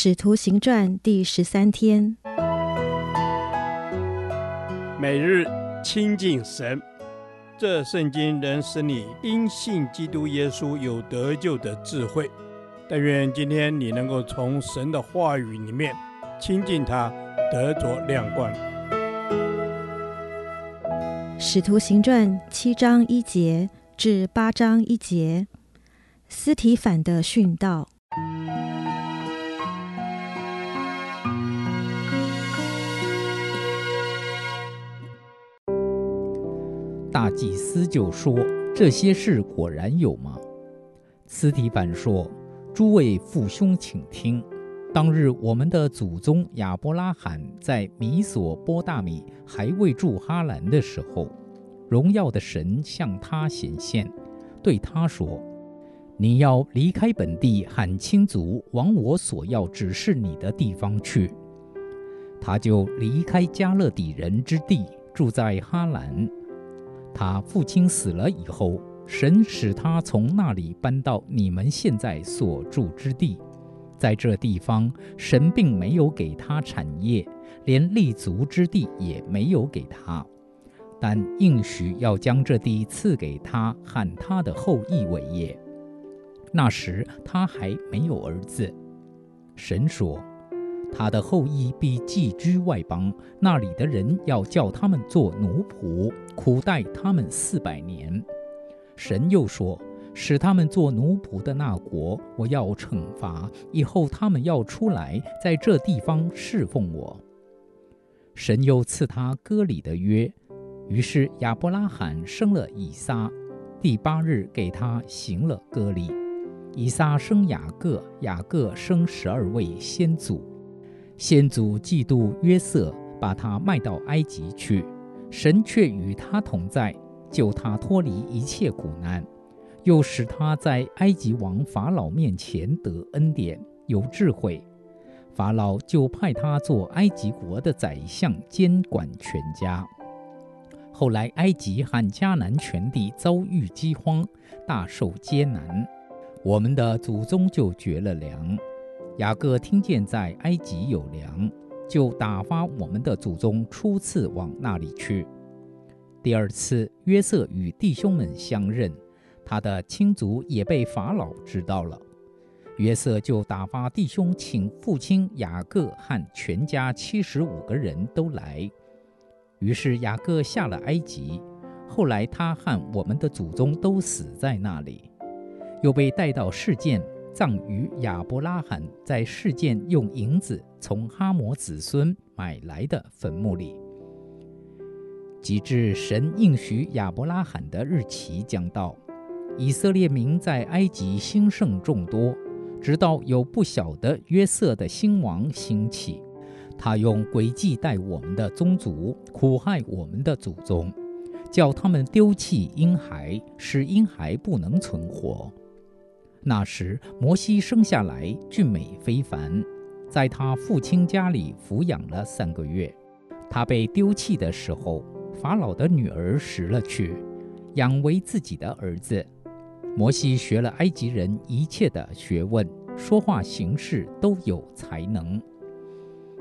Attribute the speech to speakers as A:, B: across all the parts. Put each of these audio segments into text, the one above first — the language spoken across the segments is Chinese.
A: 使徒行传第十三天，
B: 每日亲近神，这圣经能使你因信基督耶稣有得救的智慧。但愿今天你能够从神的话语里面亲近他，得着亮光。
A: 使徒行传七章一节至八章一节，斯提反的殉道。
C: 大祭司就说：“这些事果然有吗？”斯提反说：“诸位父兄，请听。当日我们的祖宗亚伯拉罕在米索波大米还未住哈兰的时候，荣耀的神向他显现，对他说：‘你要离开本地喊亲族，往我所要指示你的地方去。’他就离开迦勒底人之地，住在哈兰。”他父亲死了以后，神使他从那里搬到你们现在所住之地。在这地方，神并没有给他产业，连立足之地也没有给他，但应许要将这地赐给他和他的后裔为业。那时他还没有儿子。神说。他的后裔必寄居外邦，那里的人要叫他们做奴仆，苦待他们四百年。神又说：使他们做奴仆的那国，我要惩罚，以后他们要出来，在这地方侍奉我。神又赐他割礼的约，于是亚伯拉罕生了以撒，第八日给他行了割礼。以撒生雅各，雅各生十二位先祖。先祖嫉妒约瑟，把他卖到埃及去，神却与他同在，救他脱离一切苦难，又使他在埃及王法老面前得恩典，有智慧。法老就派他做埃及国的宰相，监管全家。后来埃及和迦南全地遭遇饥荒，大受艰难，我们的祖宗就绝了粮。雅各听见在埃及有粮，就打发我们的祖宗初次往那里去。第二次，约瑟与弟兄们相认，他的亲族也被法老知道了。约瑟就打发弟兄请父亲雅各和全家七十五个人都来。于是雅各下了埃及，后来他和我们的祖宗都死在那里，又被带到示剑。葬于亚伯拉罕在示剑用银子从哈摩子孙买来的坟墓里。及至神应许亚伯拉罕的日期将到，以色列民在埃及兴盛众多，直到有不晓得约瑟的新王兴起，他用诡计待我们的宗族，苦害我们的祖宗，叫他们丢弃婴孩，使婴孩不能存活。那时，摩西生下来俊美非凡，在他父亲家里抚养了三个月。他被丢弃的时候，法老的女儿拾了去，养为自己的儿子。摩西学了埃及人一切的学问，说话行事都有才能。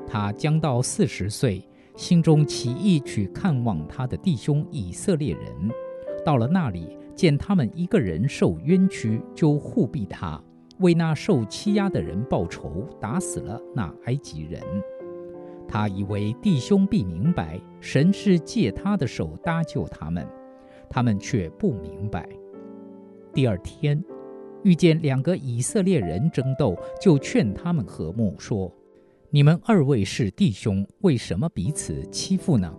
C: 他将到四十岁，心中起意去看望他的弟兄以色列人，到了那里。见他们一个人受冤屈，就护庇他，为那受欺压的人报仇，打死了那埃及人。他以为弟兄必明白，神是借他的手搭救他们，他们却不明白。第二天，遇见两个以色列人争斗，就劝他们和睦，说：“你们二位是弟兄，为什么彼此欺负呢？”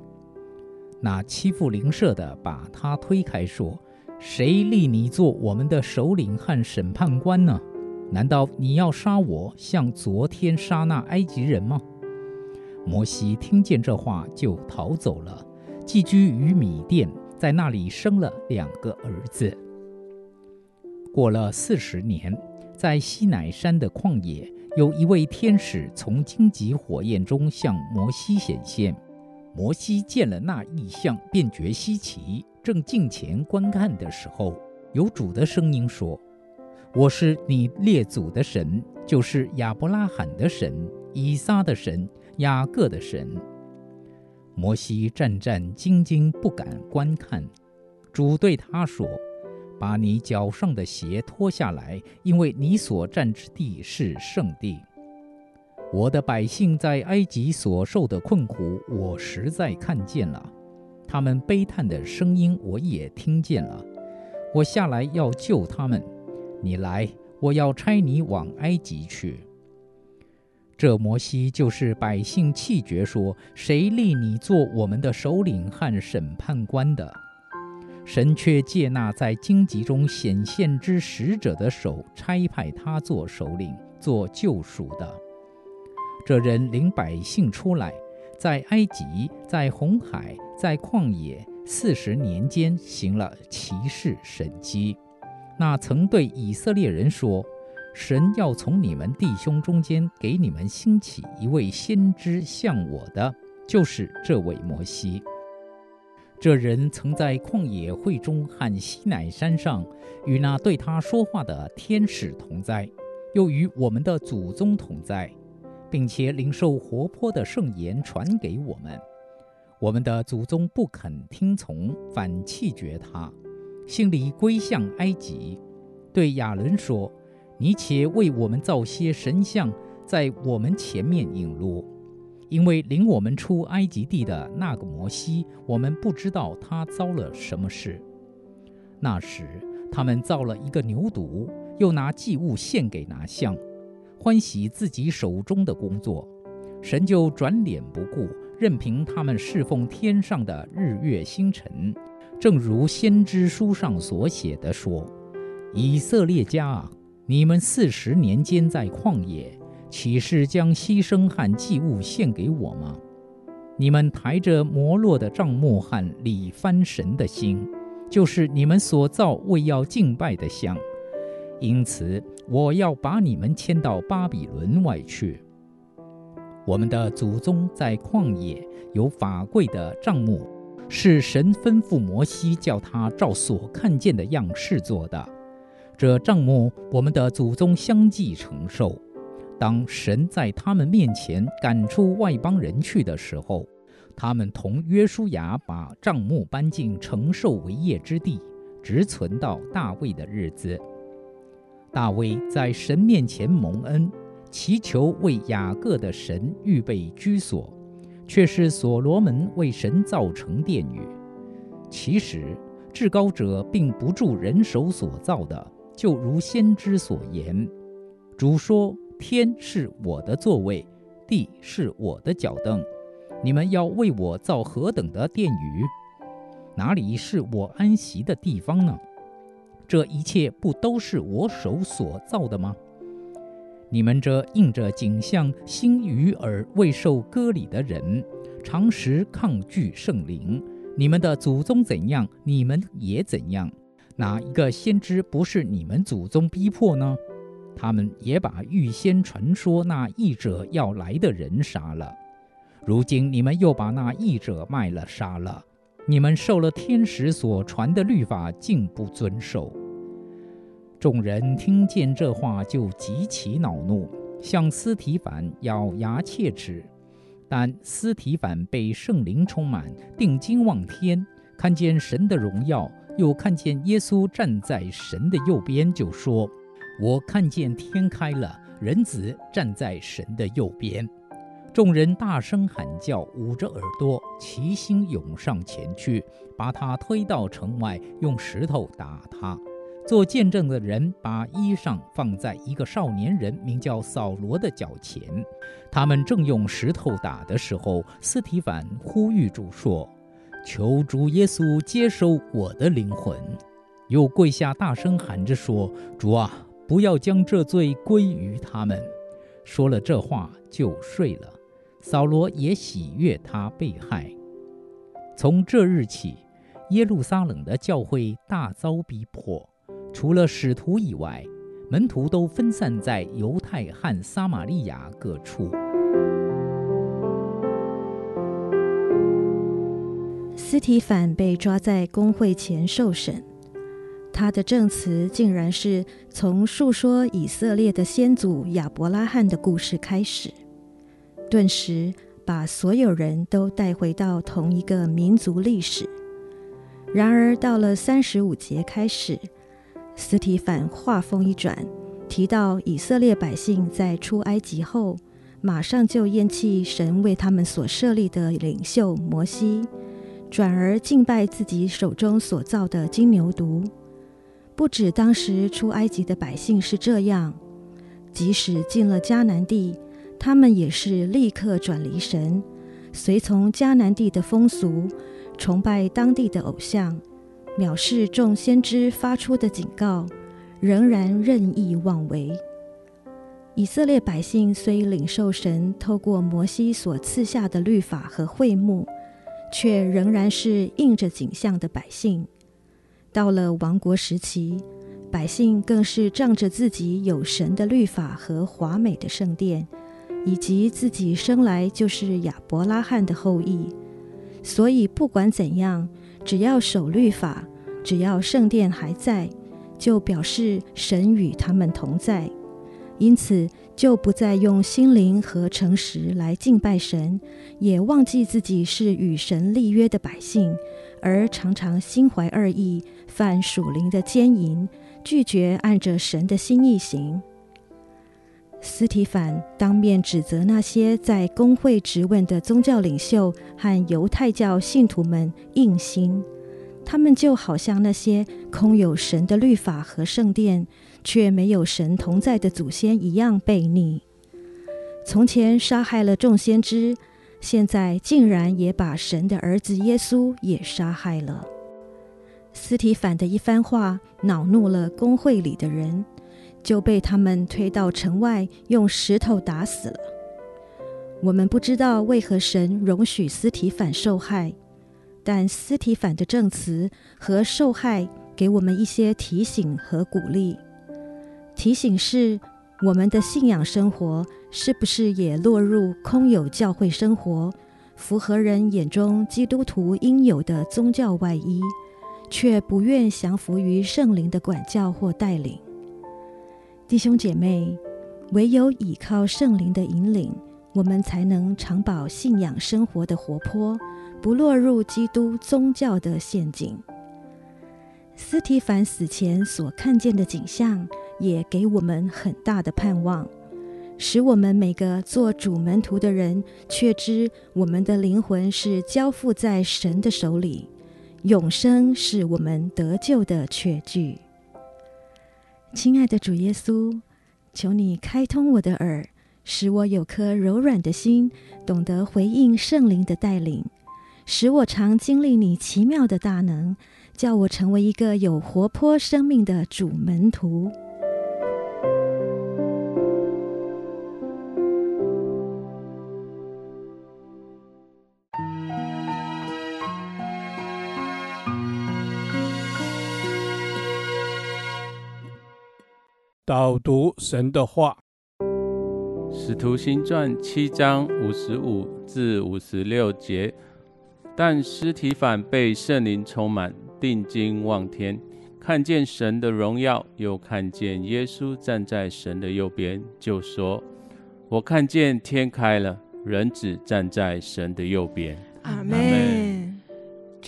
C: 那欺负邻舍的把他推开，说。谁立你做我们的首领和审判官呢？难道你要杀我，像昨天杀那埃及人吗？摩西听见这话，就逃走了，寄居于米甸，在那里生了两个儿子。过了四十年，在西乃山的旷野，有一位天使从荆棘火焰中向摩西显现。摩西见了那异象，便觉稀奇。正近前观看的时候，有主的声音说：“我是你列祖的神，就是亚伯拉罕的神、以撒的神、雅各的神。摩西战战兢兢，不敢观看。主对他说：“把你脚上的鞋脱下来，因为你所站之地是圣地。我的百姓在埃及所受的困苦，我实在看见了；他们悲叹的声音，我也听见了。我下来要救他们。你来，我要差你往埃及去。”这摩西就是百姓气绝说：“谁立你做我们的首领和审判官的？”神却借那在荆棘中显现之使者的手，差派他做首领，做救赎的。这人领百姓出来，在埃及，在红海，在旷野四十年间行了奇事神迹。那曾对以色列人说。神要从你们弟兄中间给你们兴起一位先知像我的，就是这位摩西。这人曾在旷野会中和西乃山上与那对他说话的天使同在，又与我们的祖宗同在，并且领受活泼的圣言传给我们。我们的祖宗不肯听从，反弃绝他，心里归向埃及，对亚伦说。你且为我们造些神像，在我们前面引路，因为领我们出埃及地的那个摩西，我们不知道他遭了什么事。那时，他们造了一个牛犊，又拿祭物献给那像，欢喜自己手中的工作。神就转脸不顾，任凭他们侍奉天上的日月星辰，正如先知书上所写的说：“以色列家。”你们四十年间在旷野，岂是将牺牲和祭物献给我吗？你们抬着摩洛的帐幕和理番神的星，就是你们所造为要敬拜的像。因此，我要把你们迁到巴比伦外去。我们的祖宗在旷野有法柜的帐幕，是神吩咐摩西叫他照所看见的样式做的。这帐幕，我们的祖宗相继承受。当神在他们面前赶出外邦人去的时候，他们同约书亚把帐幕搬进承受为业之地，直存到大卫的日子。大卫在神面前蒙恩，祈求为雅各的神预备居所，却是所罗门为神造成殿宇。其实，至高者并不住人手所造的。就如先知所言，主说：“天是我的座位，地是我的脚凳。你们要为我造何等的殿宇？哪里是我安息的地方呢？这一切不都是我手所造的吗？你们这印着景象、心与耳未受割礼的人，常时抗拒圣灵。你们的祖宗怎样，你们也怎样。”哪一个先知不是你们祖宗逼迫呢？他们也把预先传说那译者要来的人杀了。如今你们又把那译者卖了杀了。你们受了天使所传的律法，竟不遵守。众人听见这话，就极其恼怒，向司提反咬牙切齿。但司提反被圣灵充满，定睛望天，看见神的荣耀。又看见耶稣站在神的右边，就说：“我看见天开了，人子站在神的右边。”众人大声喊叫，捂着耳朵，齐心涌上前去，把他推到城外，用石头打他。做见证的人把衣裳放在一个少年人名叫扫罗的脚前。他们正用石头打的时候，斯提凡呼吁主说。求主耶稣接收我的灵魂，又跪下大声喊着说：“主啊，不要将这罪归于他们。”说了这话就睡了。扫罗也喜悦他被害。从这日起，耶路撒冷的教会大遭逼迫，除了使徒以外，门徒都分散在犹太和撒玛利亚各处。
A: 斯提凡被抓在公会前受审，他的证词竟然是从述说以色列的先祖亚伯拉罕的故事开始，顿时把所有人都带回到同一个民族历史。然而到了三十五节开始，斯提凡话锋一转，提到以色列百姓在出埃及后，马上就厌弃神为他们所设立的领袖摩西，转而敬拜自己手中所造的金牛犊。不止当时出埃及的百姓是这样，即使进了迦南地，他们也是立刻转离神，随从迦南地的风俗，崇拜当地的偶像，藐视众先知发出的警告，仍然任意妄为。以色列百姓虽领受神透过摩西所赐下的律法和会幕，却仍然是应着景象的百姓。到了亡国时期，百姓更是仗着自己有神的律法和华美的圣殿，以及自己生来就是亚伯拉罕的后裔，所以不管怎样，只要守律法，只要圣殿还在，就表示神与他们同在。因此，就不再用心灵和诚实来敬拜神，也忘记自己是与神立约的百姓。而常常心怀二意，犯属灵的奸淫，拒绝按着神的心意行。斯提反当面指责那些在公会质问的宗教领袖和犹太教信徒们硬心，他们就好像那些空有神的律法和圣殿，却没有神同在的祖先一样悖逆。从前杀害了众先知。现在竟然也把神的儿子耶稣也杀害了。斯提反的一番话恼怒了公会里的人，就被他们推到城外，用石头打死了。我们不知道为何神容许斯提反受害，但斯提反的证词和受害给我们一些提醒和鼓励。提醒是，我们的信仰生活是不是也落入空有教会生活，符合人眼中基督徒应有的宗教外衣，却不愿降服于圣灵的管教或带领？弟兄姐妹，唯有倚靠圣灵的引领，我们才能常保信仰生活的活泼，不落入基督宗教的陷阱。斯提凡死前所看见的景象，也给我们很大的盼望，使我们每个做主门徒的人，确知我们的灵魂是交付在神的手里，永生是我们得救的确据。亲爱的主耶稣，求你开通我的耳，使我有颗柔软的心，懂得回应圣灵的带领，使我常经历你奇妙的大能，叫我成为一个有活泼生命的主门徒。
B: 导读神的话，《
D: 使徒行传》七章五十五至五十六节。但司提反被圣灵充满，定睛望天，看见神的荣耀，又看见耶稣站在神的右边，就说：“我看见天开了，人子站在神的右边。”
E: 阿门。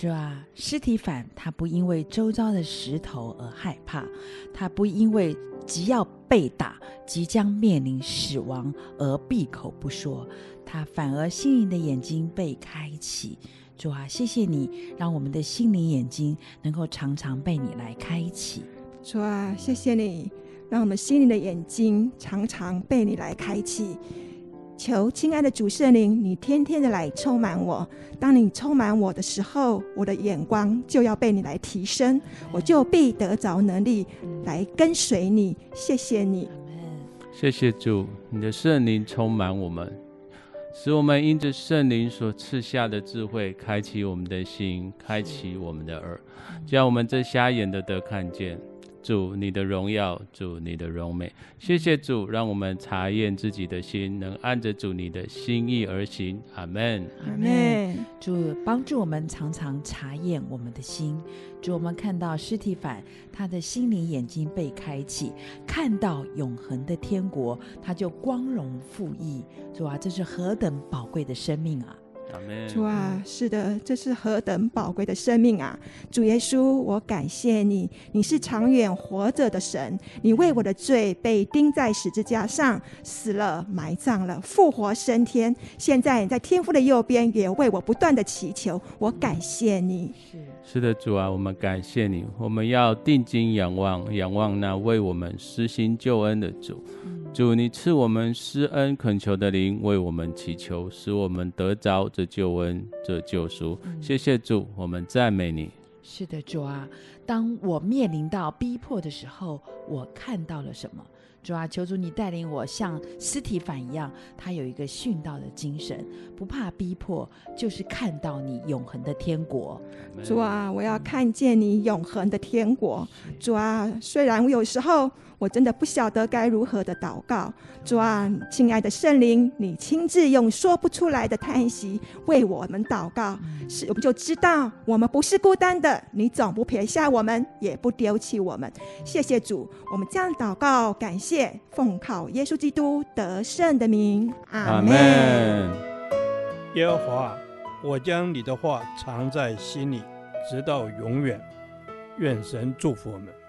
E: 主啊，尸体反他不因为周遭的石头而害怕，他不因为。即要被打，即将面临死亡而闭口不说，他反而心灵的眼睛被开启。主啊，谢谢你，让我们的心灵眼睛能够常常被你来开启。
F: 主啊，谢谢你，让我们心灵的眼睛常常被你来开启。求亲爱的主圣灵，你天天的来充满我。当你充满我的时候，我的眼光就要被你来提升，我就必得着能力来跟随你。谢谢你，
D: 谢谢主，你的圣灵充满我们，使我们因着圣灵所赐下的智慧，开启我们的心，开启我们的耳，叫我们这瞎眼的得看见，主你的荣耀，主你的荣美。谢谢主，让我们查验自己的心，能按着主你的心意而行。阿门，
E: 阿门。主帮助我们常常查验我们的心。主，我们看到尸体反他的心灵眼睛被开启，看到永恒的天国，他就光荣复义。主啊，这是何等宝贵的生命啊！
F: 主啊，是的，这是何等宝贵的生命啊！主耶稣，我感谢你，你是长远活着的神，你为我的罪被钉在十字架上，死了，埋葬了，复活升天，现在你在天父的右边，也为我不断的祈求，我感谢你。
D: 是的，主啊，我们感谢你，我们要定睛仰望，仰望那为我们施行救恩的主。主，你赐我们施恩恳求的灵，为我们祈求，使我们得着这救恩、这救赎。谢谢主，我们赞美你。
E: 是的，主啊，当我面临到逼迫的时候，我看到了什么？主啊，求主你带领我像斯提反一样，他有一个殉道的精神，不怕逼迫，就是看到你永恒的天国。
F: 主啊，我要看见你永恒的天国。主啊，虽然我有时候。我真的不晓得该如何的祷告，主啊，亲爱的圣灵，你亲自用说不出来的叹息为我们祷告，是我们就知道我们不是孤单的，你总不撇下我们，也不丢弃我们。谢谢主，我们这样祷告，感谢奉靠耶稣基督得胜的名，阿门。
B: 耶和华，我将你的话藏在心里，直到永远。愿神祝福我们。